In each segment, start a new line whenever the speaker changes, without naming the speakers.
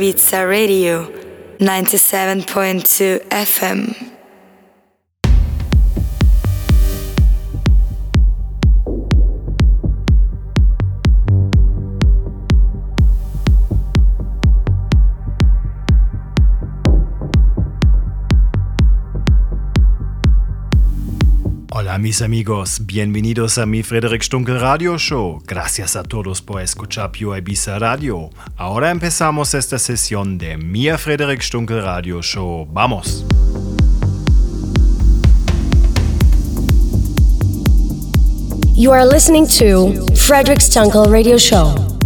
Ibiza Radio 97.2 FM.
Mis amigos, bienvenidos a mi Frederick Stunkel Radio Show. Gracias a todos por escuchar Pure Ibiza Radio. Ahora empezamos esta sesión de mi Frederick Stunkel Radio Show. ¡Vamos!
You are listening to Frederick Stunkel Radio Show.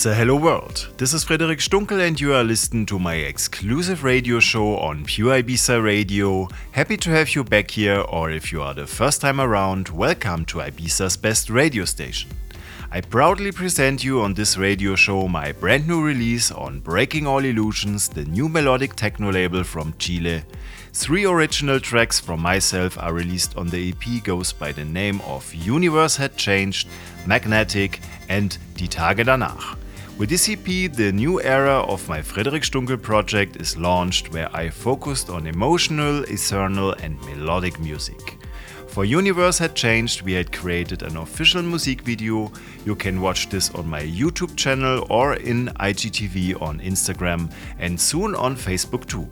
It's a hello world. This is Frederic Stunkel, and you are listening to my exclusive radio show on Pure Ibiza Radio. Happy to have you back here, or if you are the first time around, welcome to Ibiza's best radio station. I proudly present you on this radio show my brand new release on Breaking All Illusions, the new melodic techno label from Chile. Three original tracks from myself are released on the EP goes by the name of Universe Had Changed, Magnetic and Die Tage danach. With DCP, the new era of my Frederic Stunkel project is launched, where I focused on emotional, eternal, and melodic music. For Universe Had Changed, we had created an official music video. You can watch this on my YouTube channel or in IGTV on Instagram and soon on Facebook too.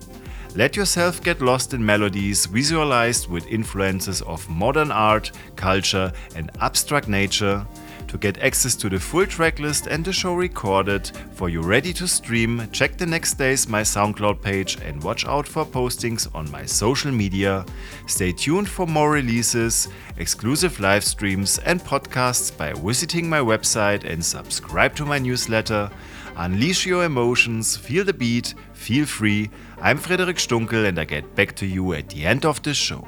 Let yourself get lost in melodies visualized with influences of modern art, culture, and abstract nature. To get access to the full tracklist and the show recorded, for you ready to stream, check the next day's my SoundCloud page and watch out for postings on my social media. Stay tuned for more releases, exclusive live streams, and podcasts by visiting my website and subscribe to my newsletter. Unleash your emotions, feel the beat, feel free. I'm Frederic Stunkel and I get back to you at the end of the show.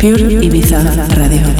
Pure Ibiza Radio.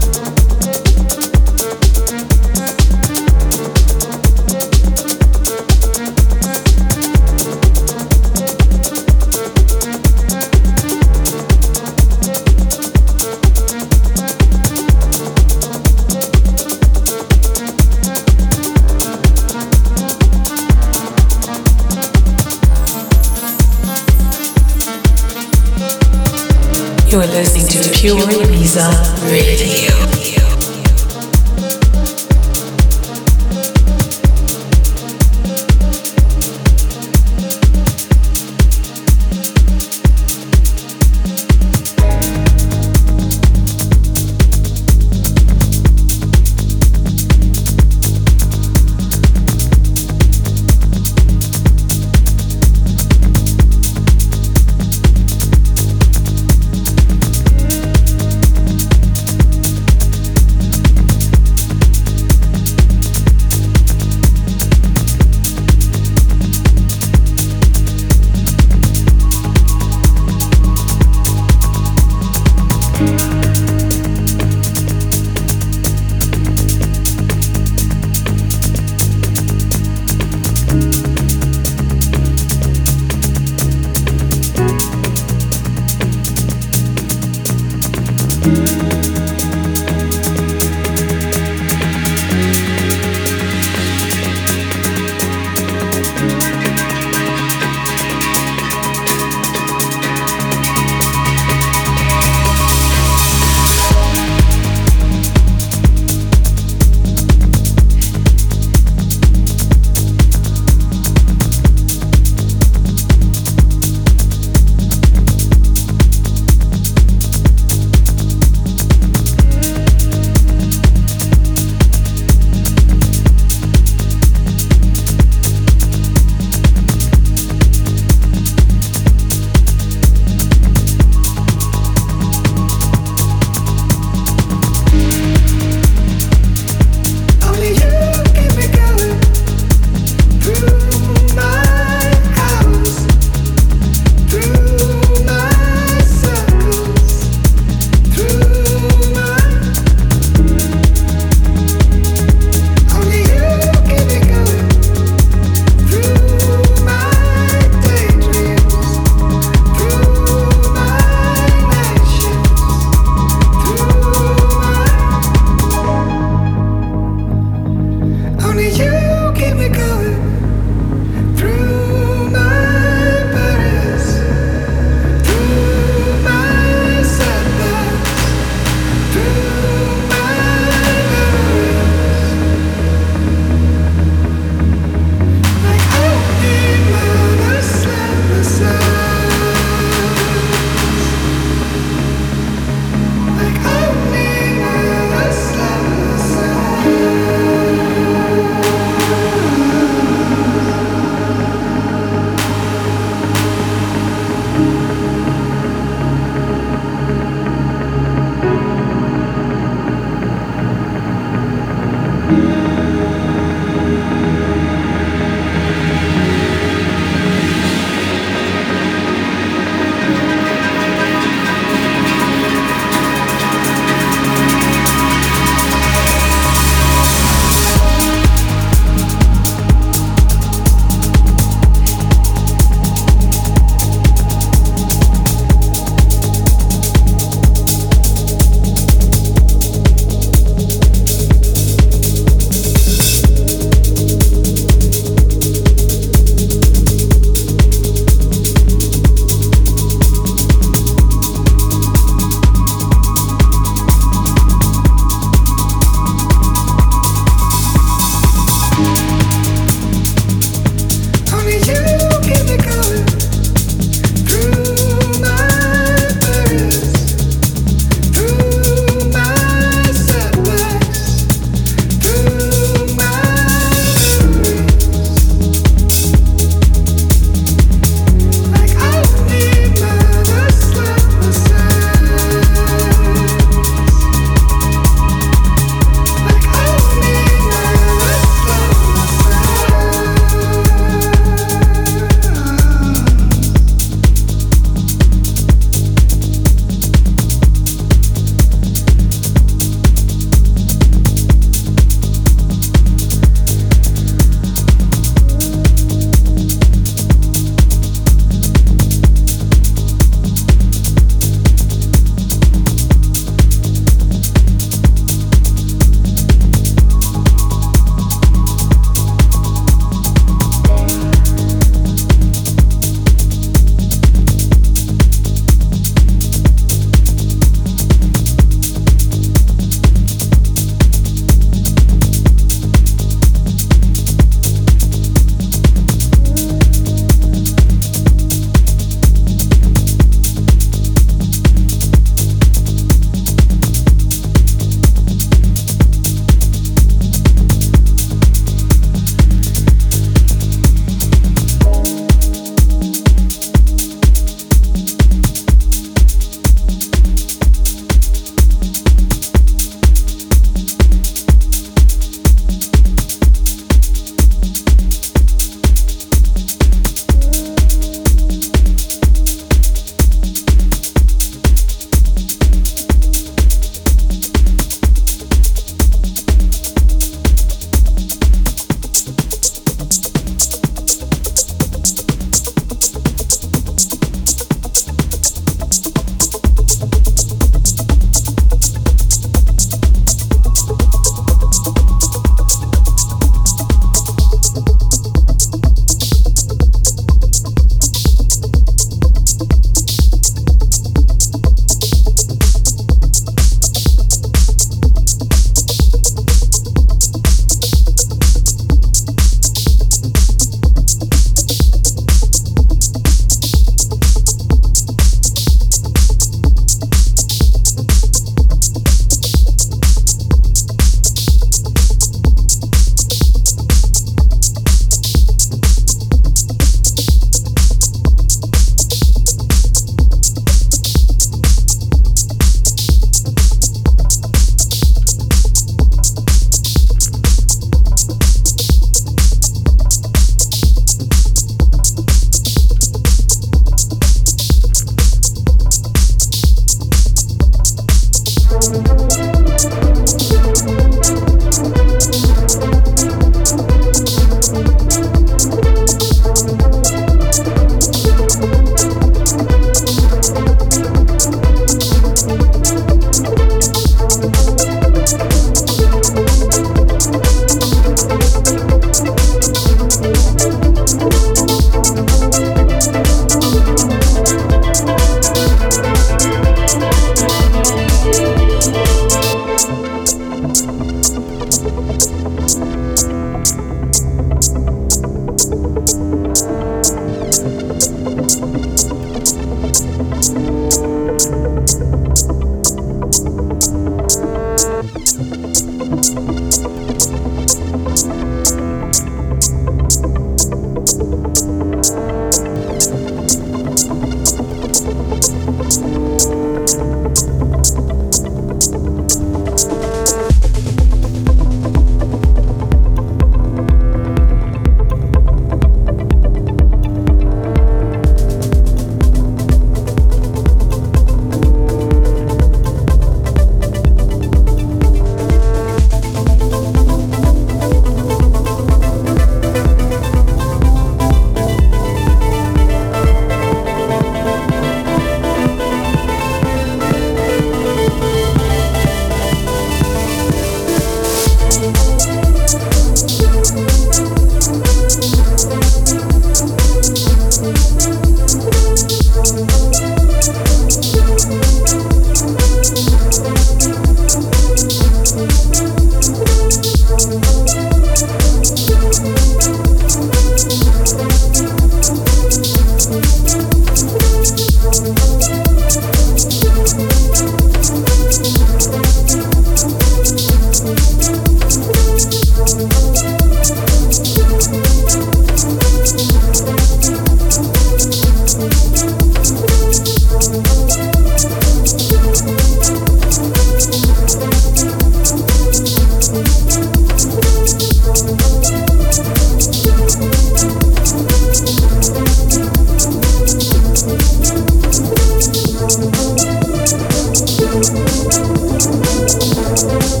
Thank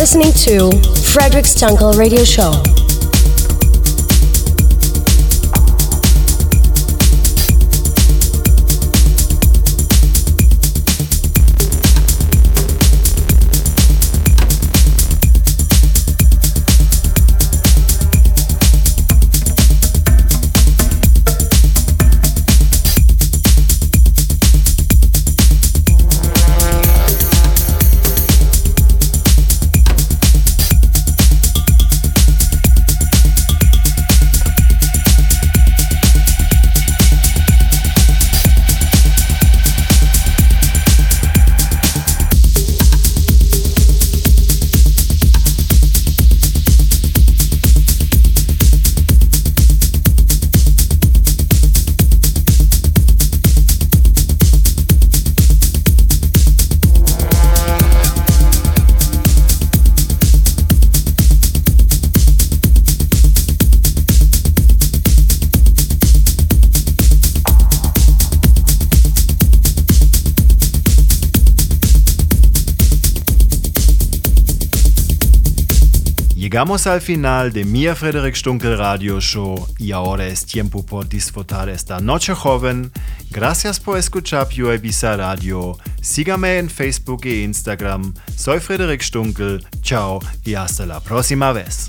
listening to
Frederic Stunkel Radio Show.
Llegamos al final de mi Frederick Stunkel Radio Show y ahora es tiempo por disfrutar esta noche joven. Gracias por escuchar Pure Ibiza Radio. Sígame en Facebook e Instagram. Soy Frederick Stunkel. Chao y hasta la próxima vez.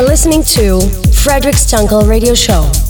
Listening to Frederic Stunkel Radio Show.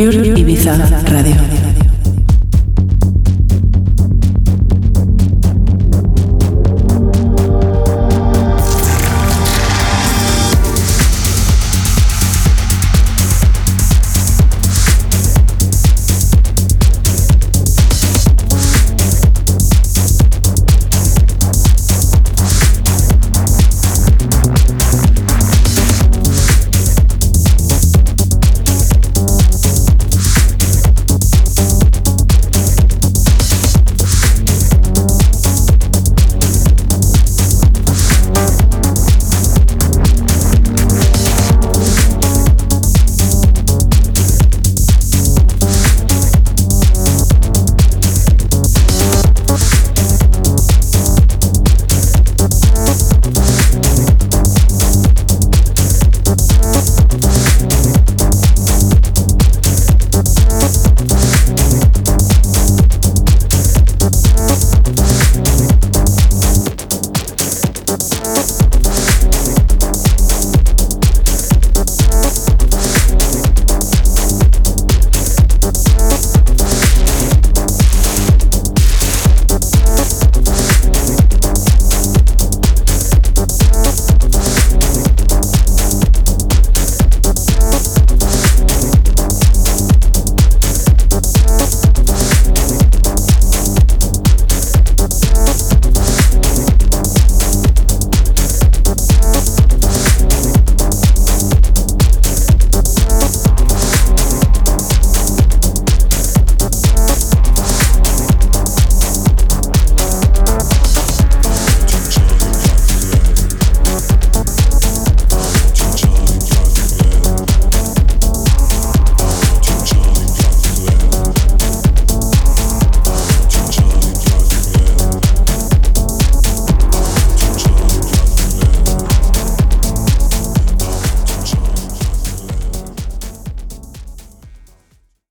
Pure Ibiza Radio.